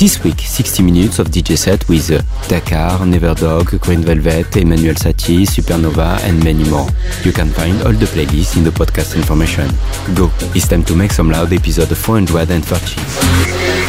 This week, 60 minutes of DJ set with uh, Dakar, Neverdog, Green Velvet, Emmanuel Satie, Supernova and many more. You can find all the playlists in the podcast information. Go, it's time to Make Some Loud episode 430.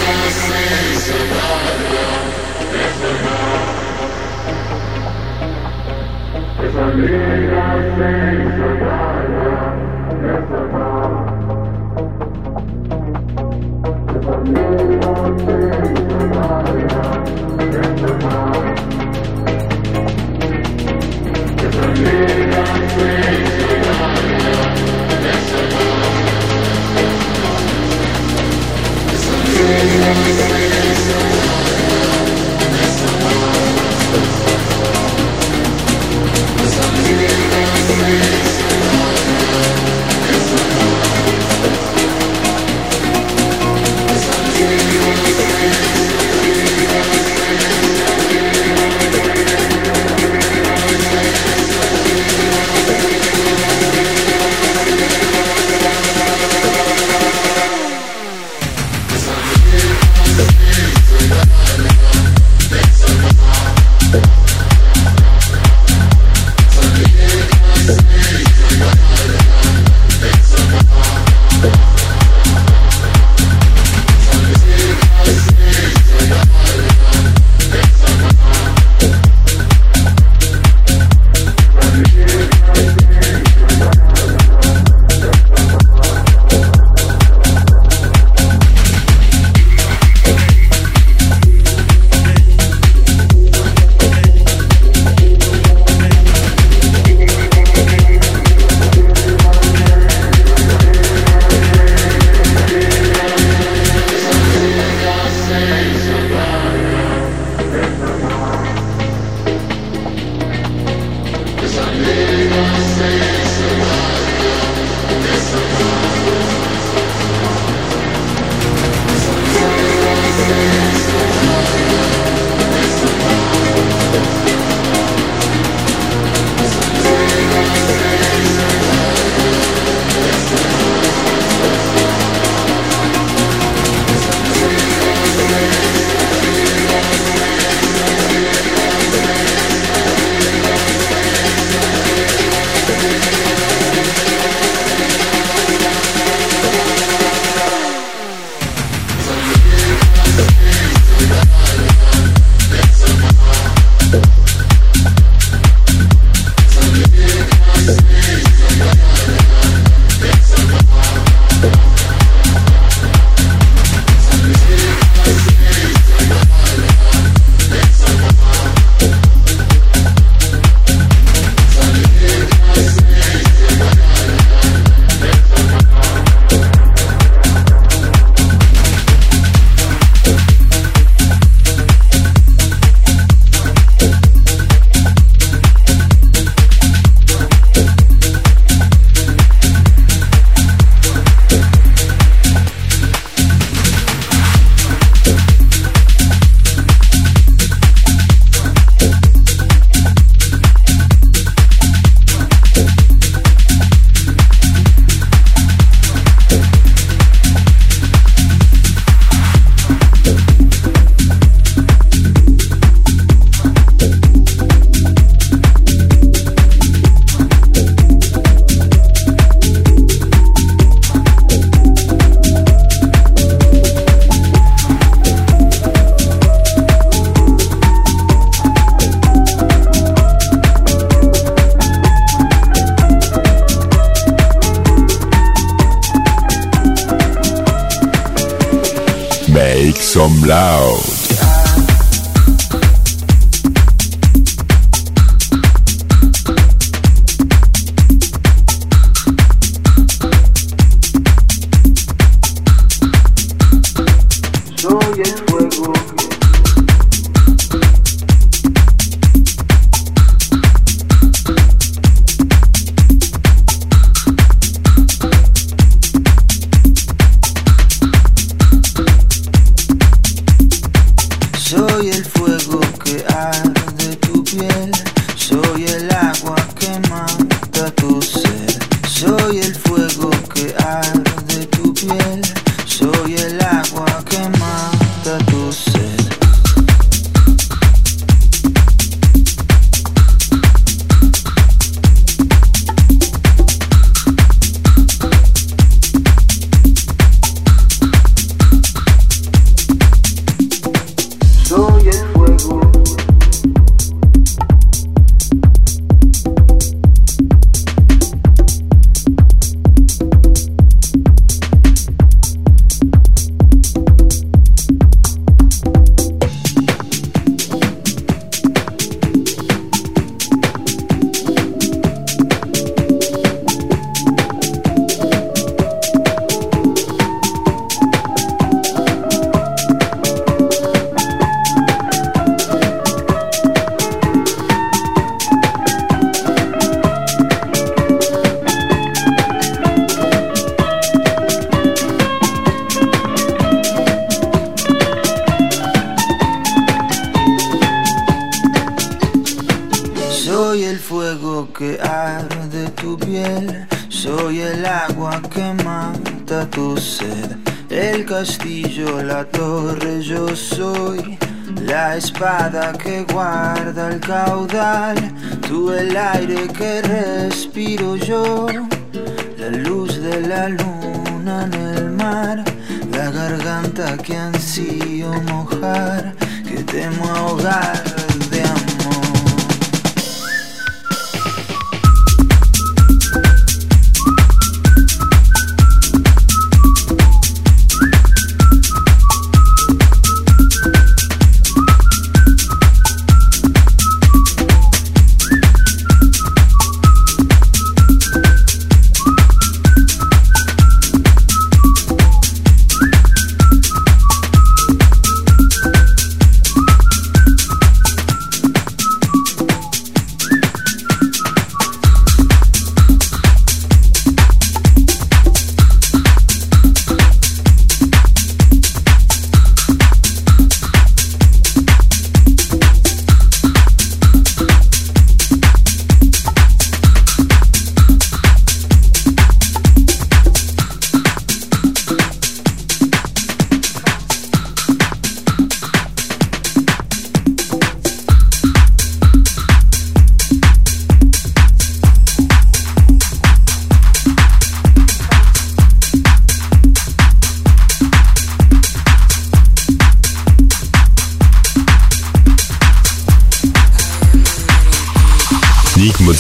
soy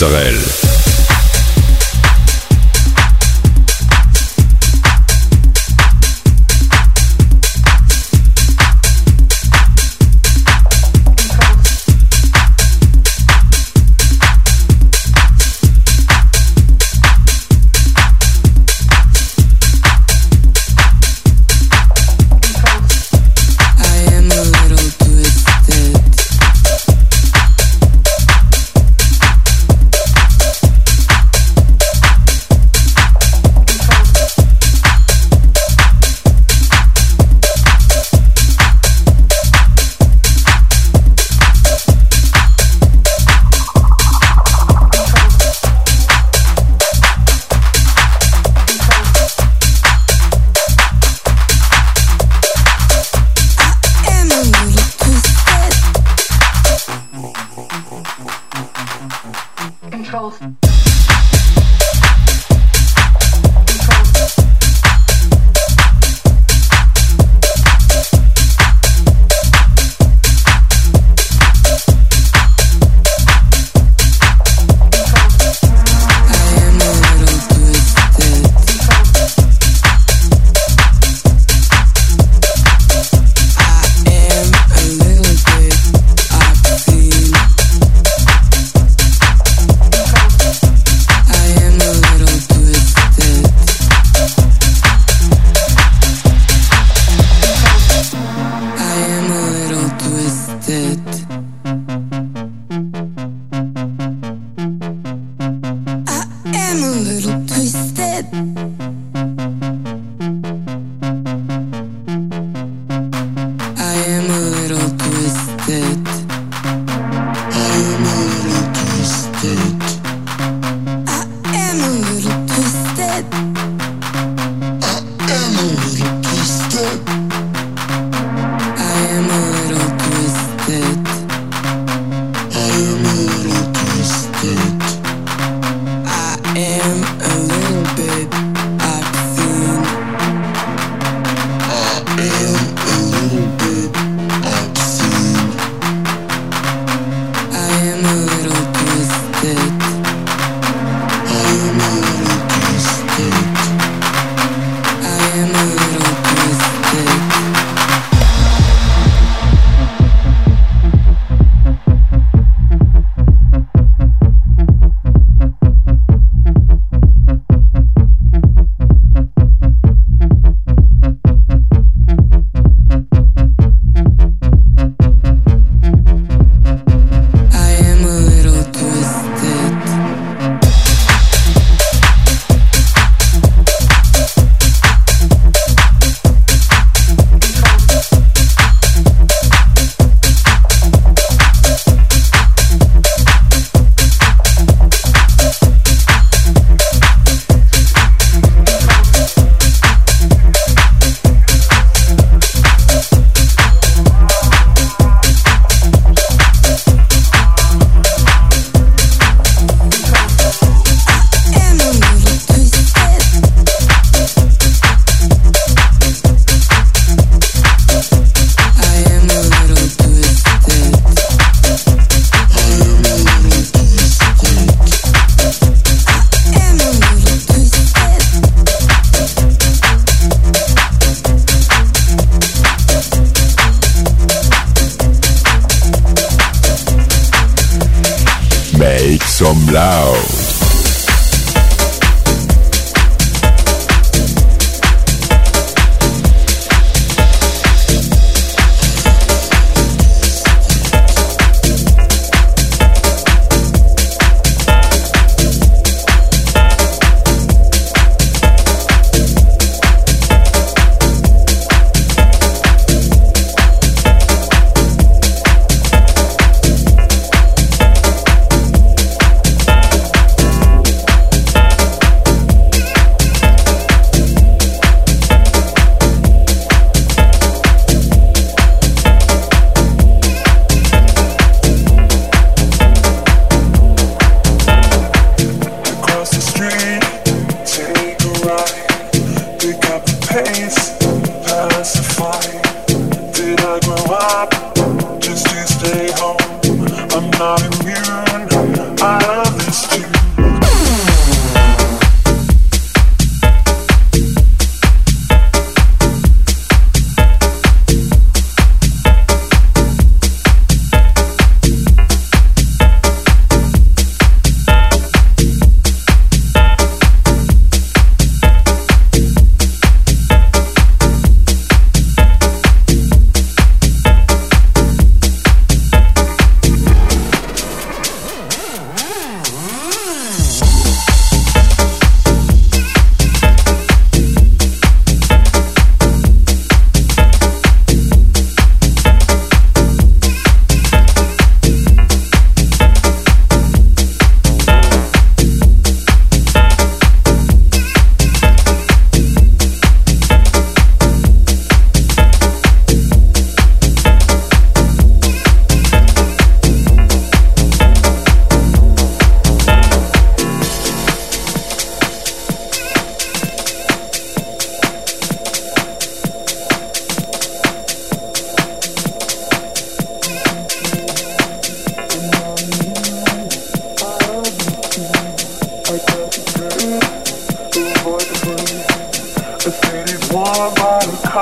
Israel.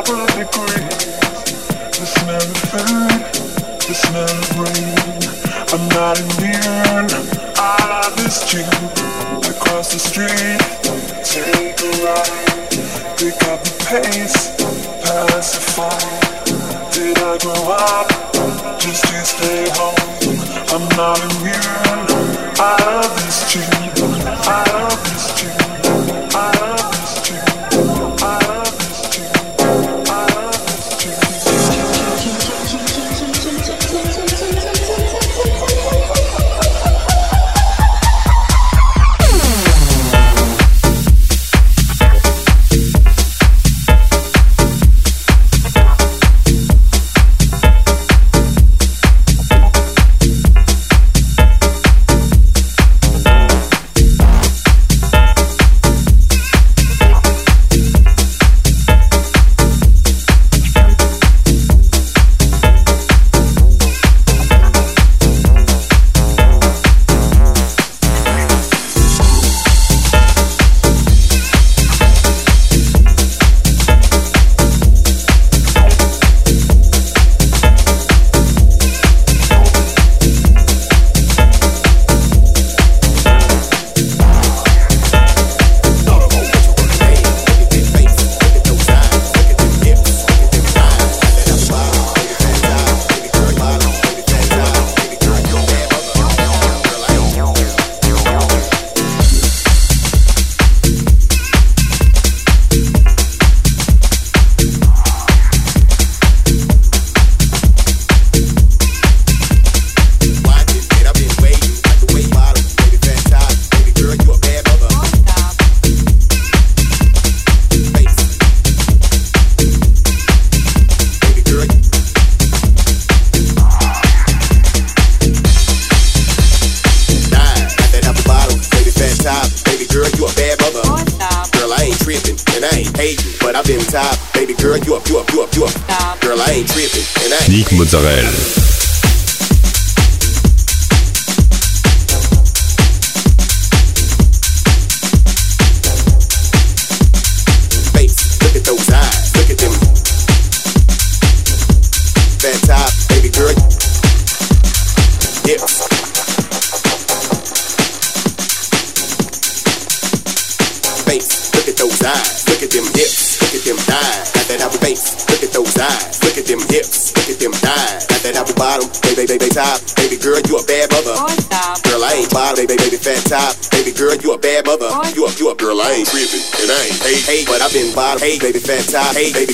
degree. The smell of food, the smell of rain. I'm not immune. I love this tune. Across the street, take a ride. Pick up the pace, pacify. Did I grow up just to stay home? I'm not immune. I love this tune. I love I hate.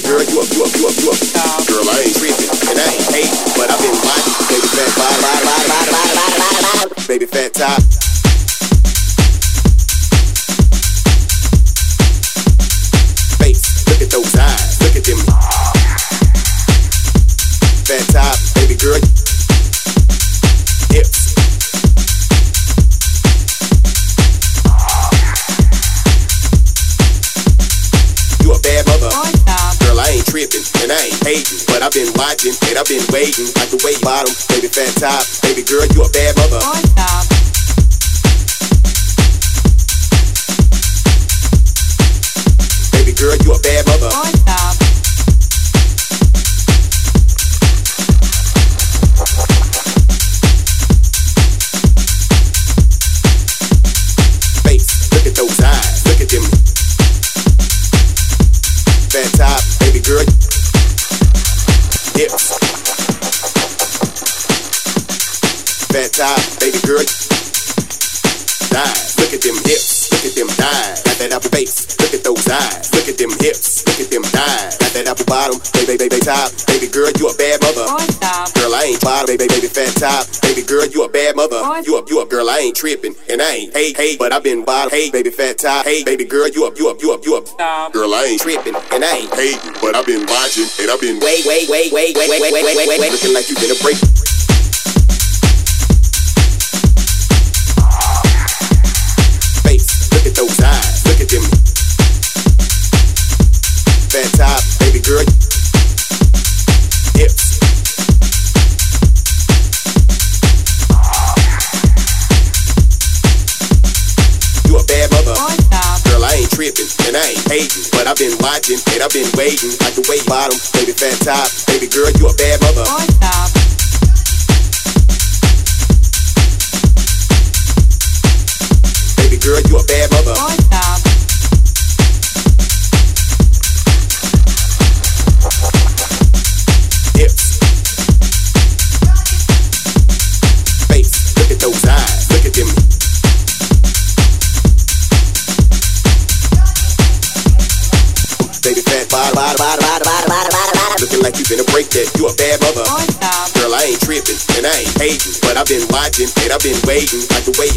Ain't tripping, and I ain't hey, hey, but I been bottom. Hey, baby, fat top. Hey, baby girl, you up, you up, you up, you up. Girl, I ain't tripping, and I ain't hating, but I been watching, and I been wait, wait, wait, wait, wait, wait, wait, wait, wait, wait, wait, looking like you gonna break. Face, look at those eyes, look at them. Fat top, baby girl. Ain't tripping and I ain't hating, but I've been watching and I've been waiting. Like the way you bottom, baby fat top, baby girl, you a bad mother. Baby girl, you a bad mother. Hips. Looking like you finna break that. You a bad mother. Oh, Girl, I ain't tripping and I ain't hating, but I've been watching and I've been waiting. Like the way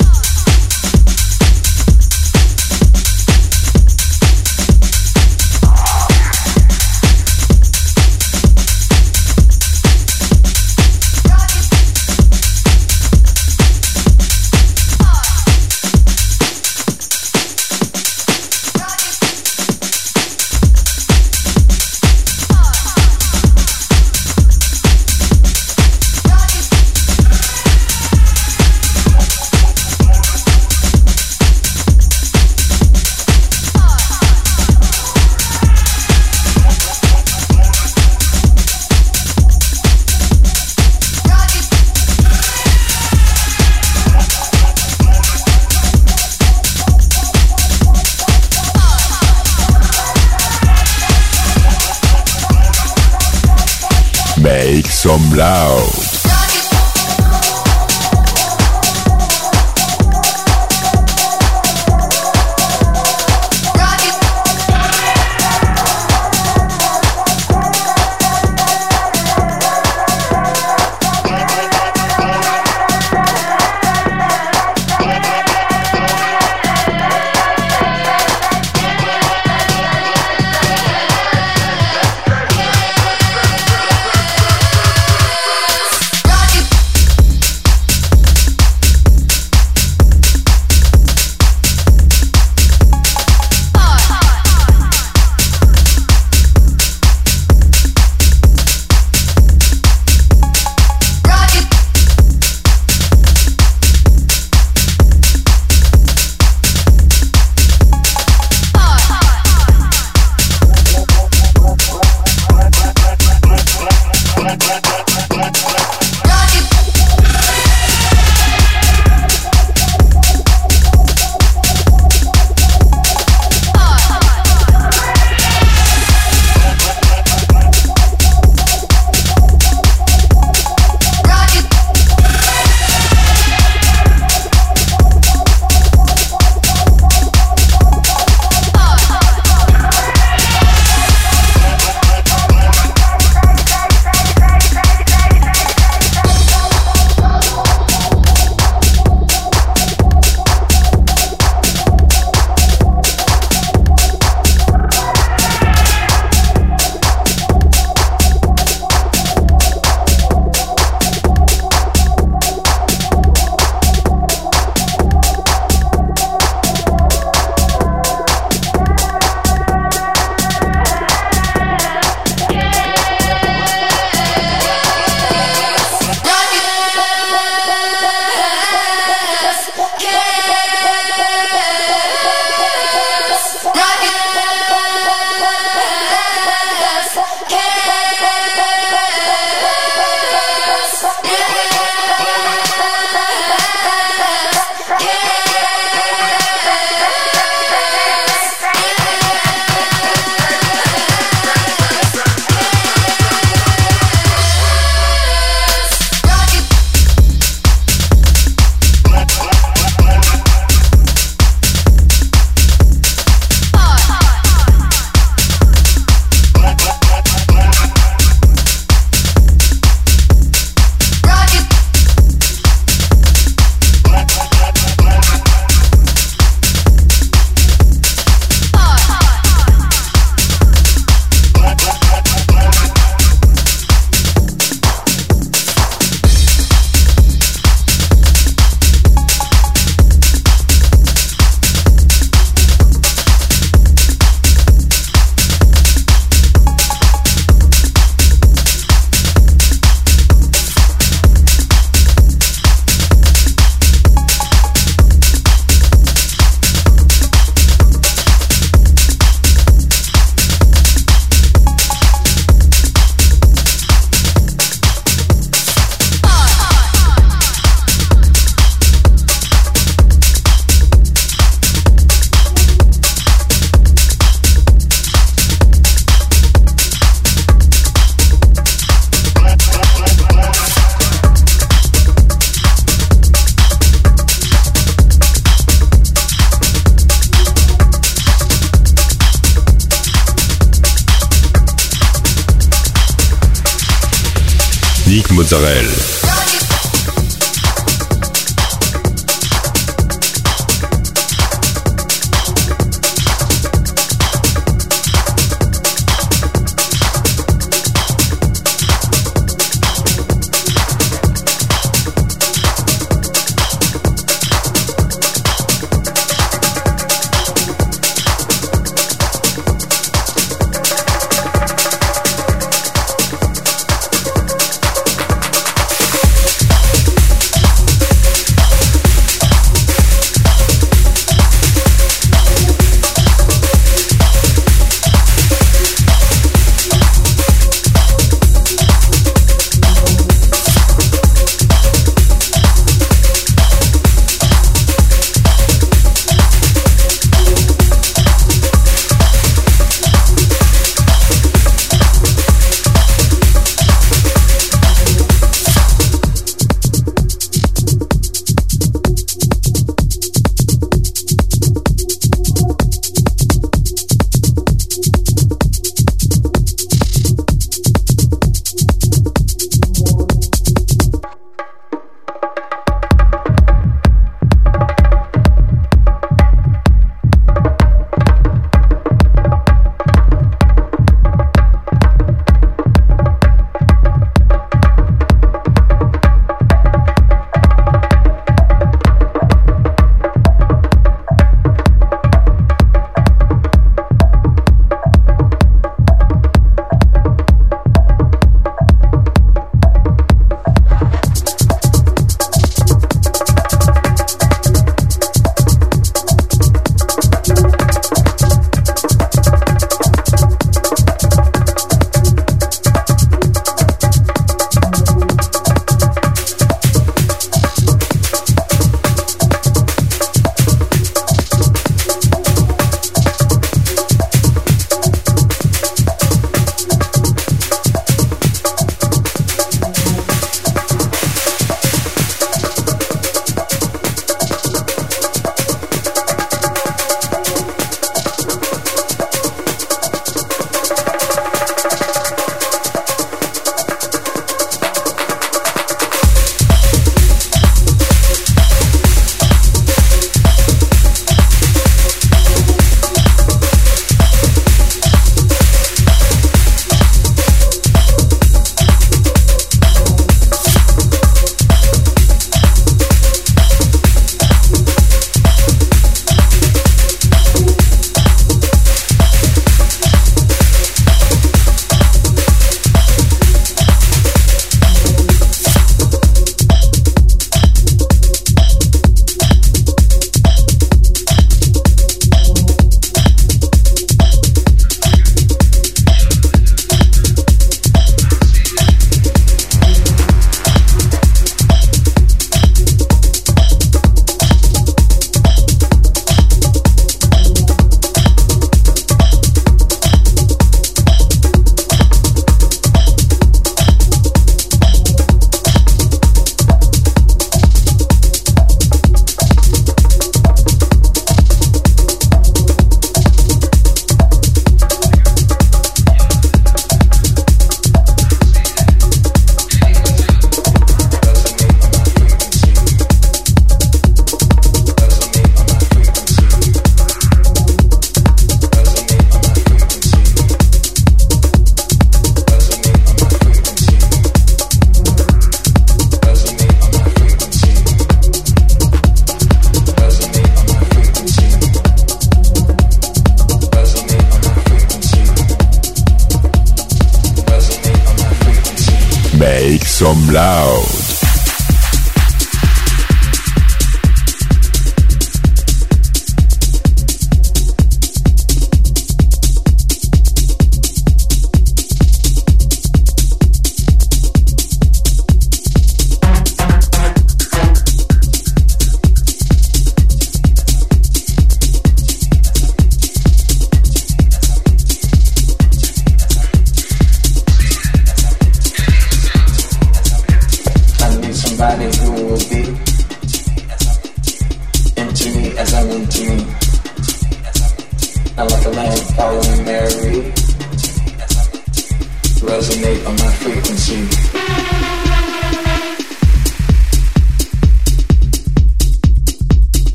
Israel.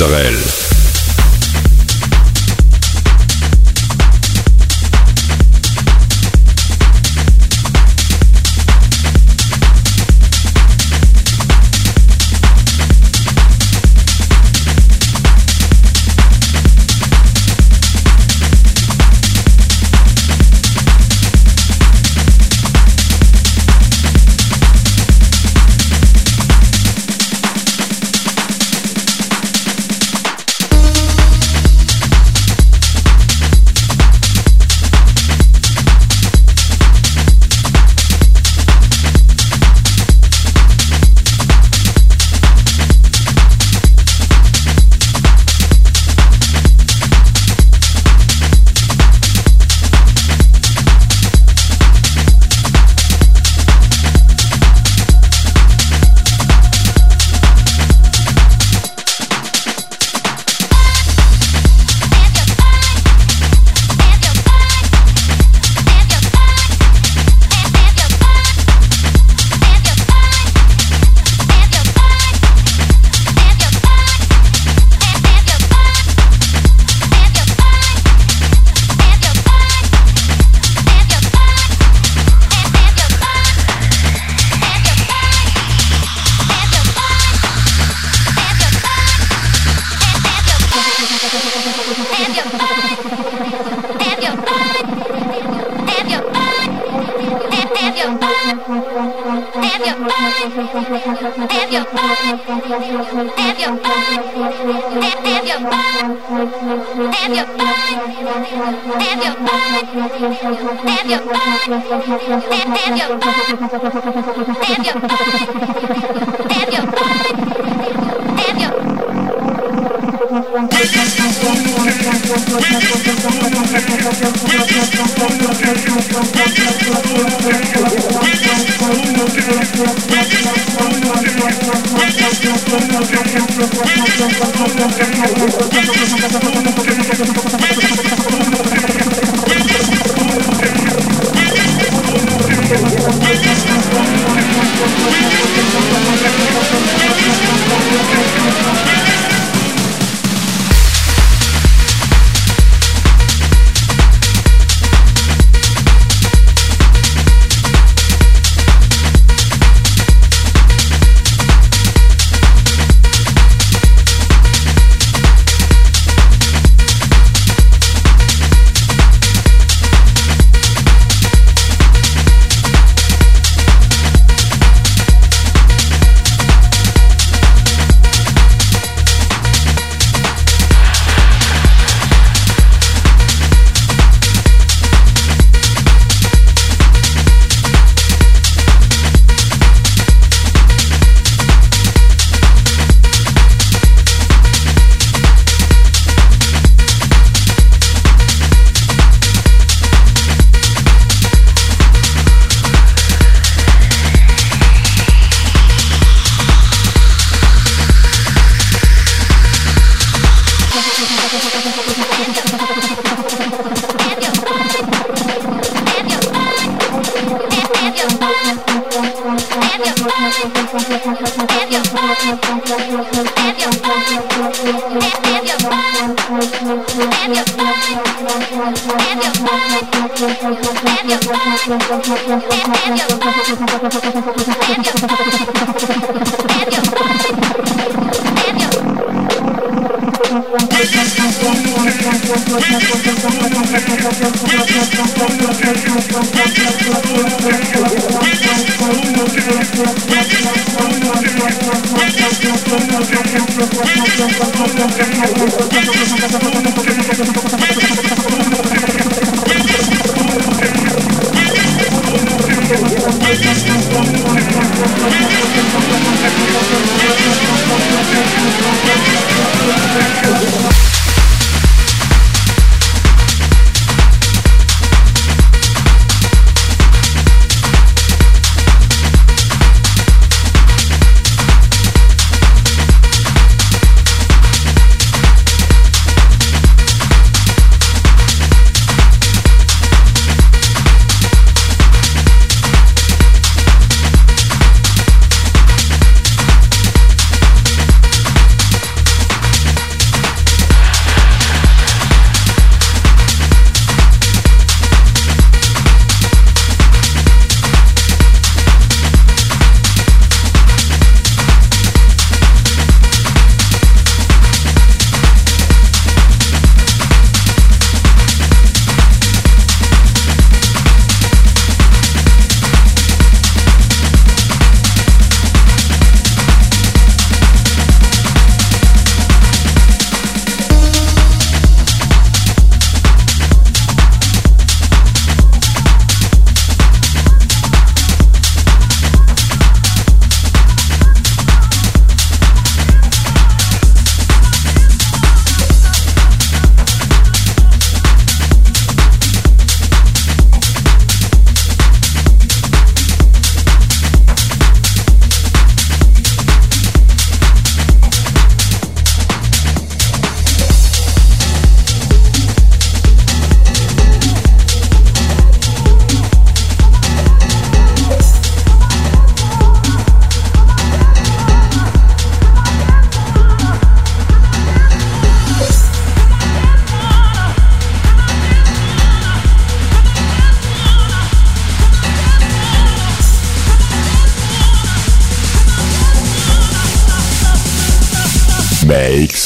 Israel.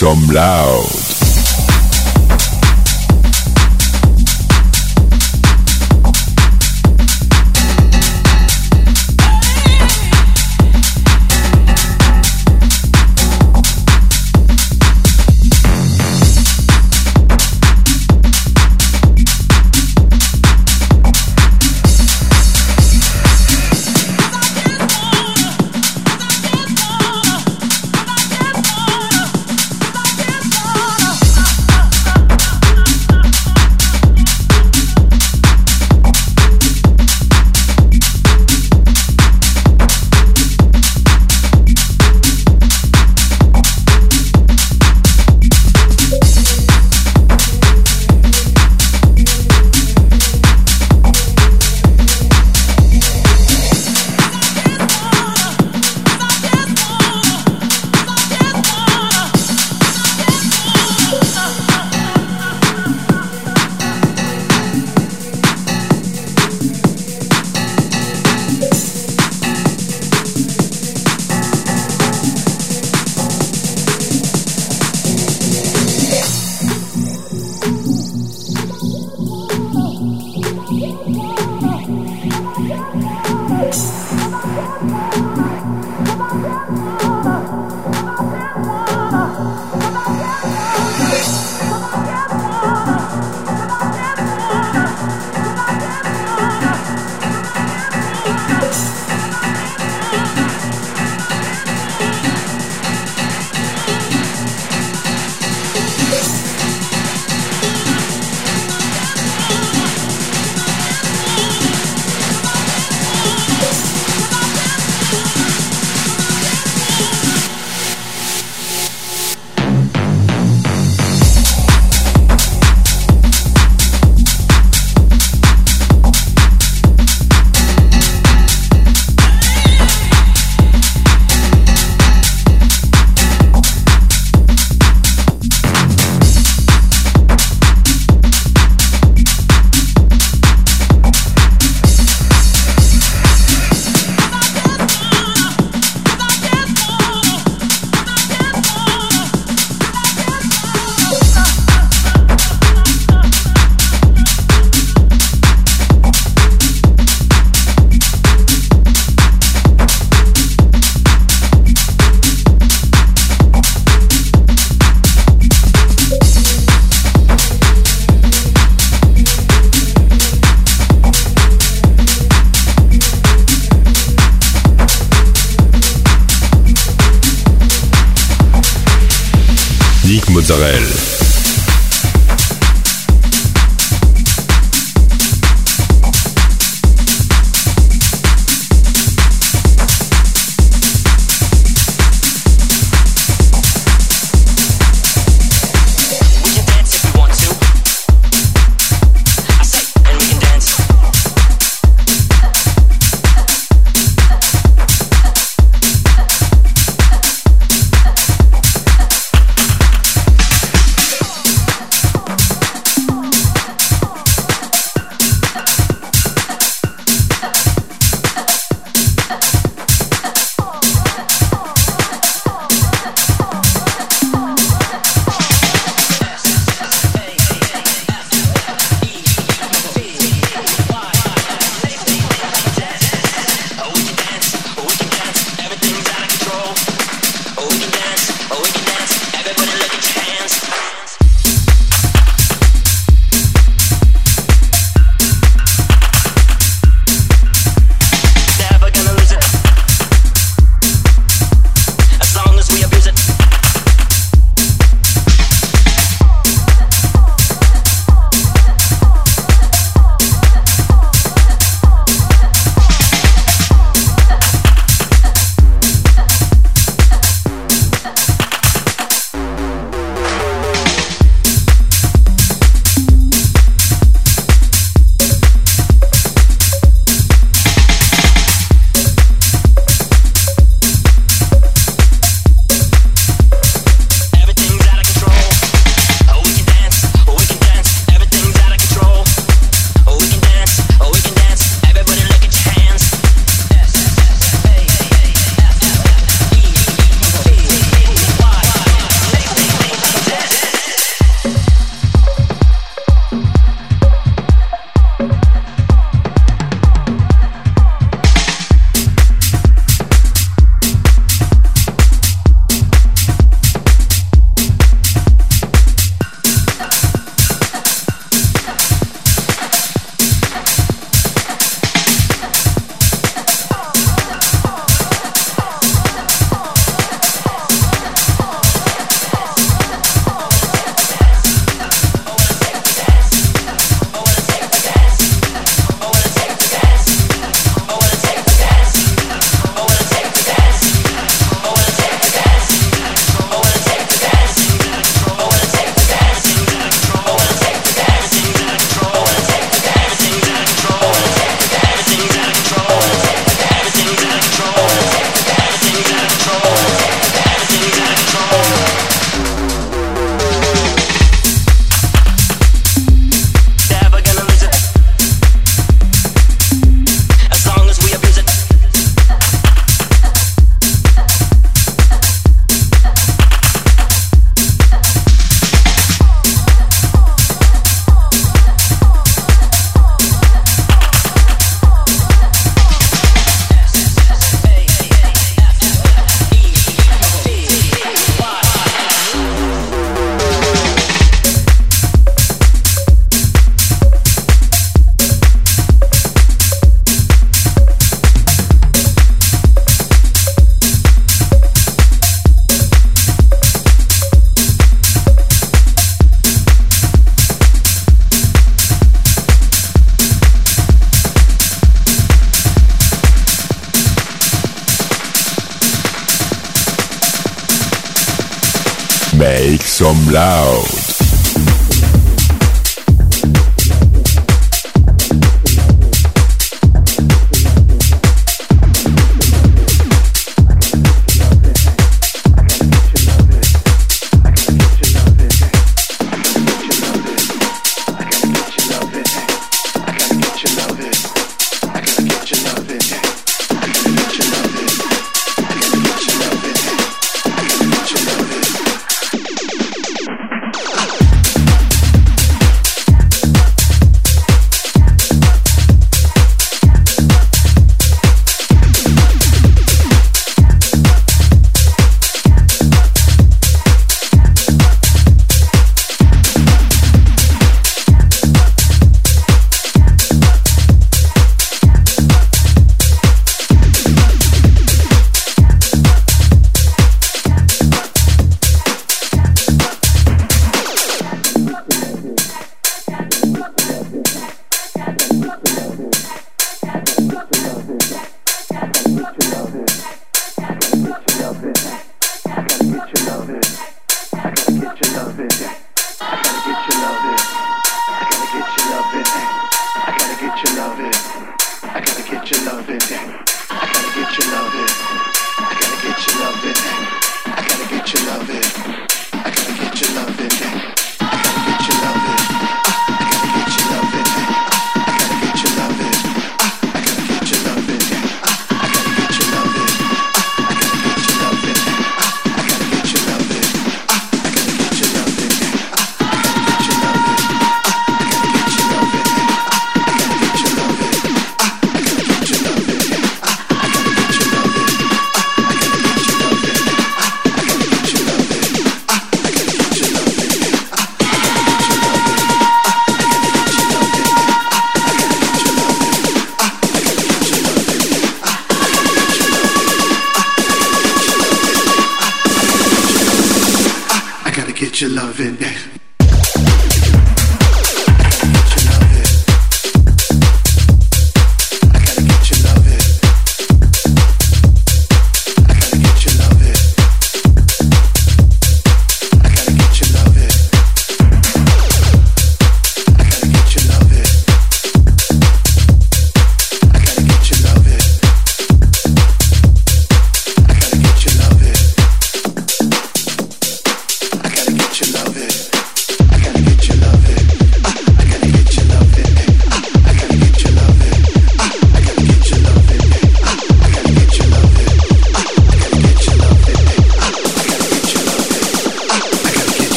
Some loud.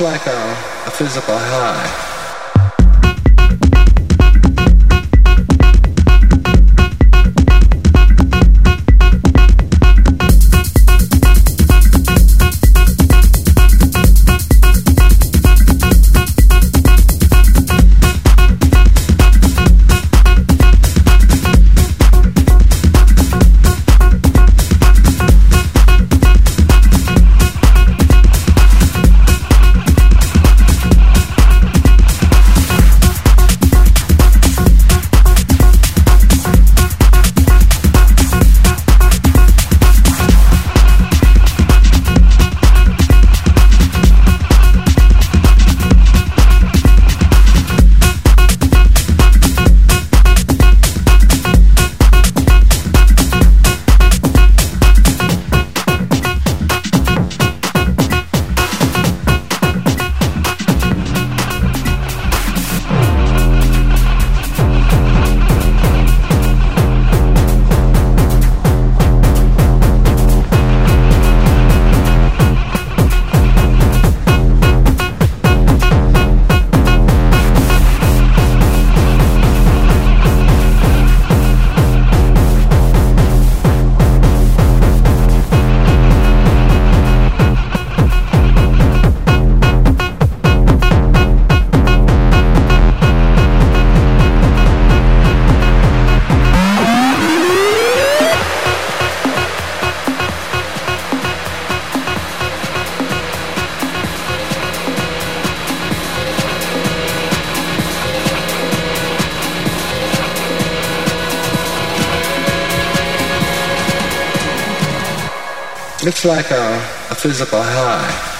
Like a, a physical high. Looks like a, a physical high.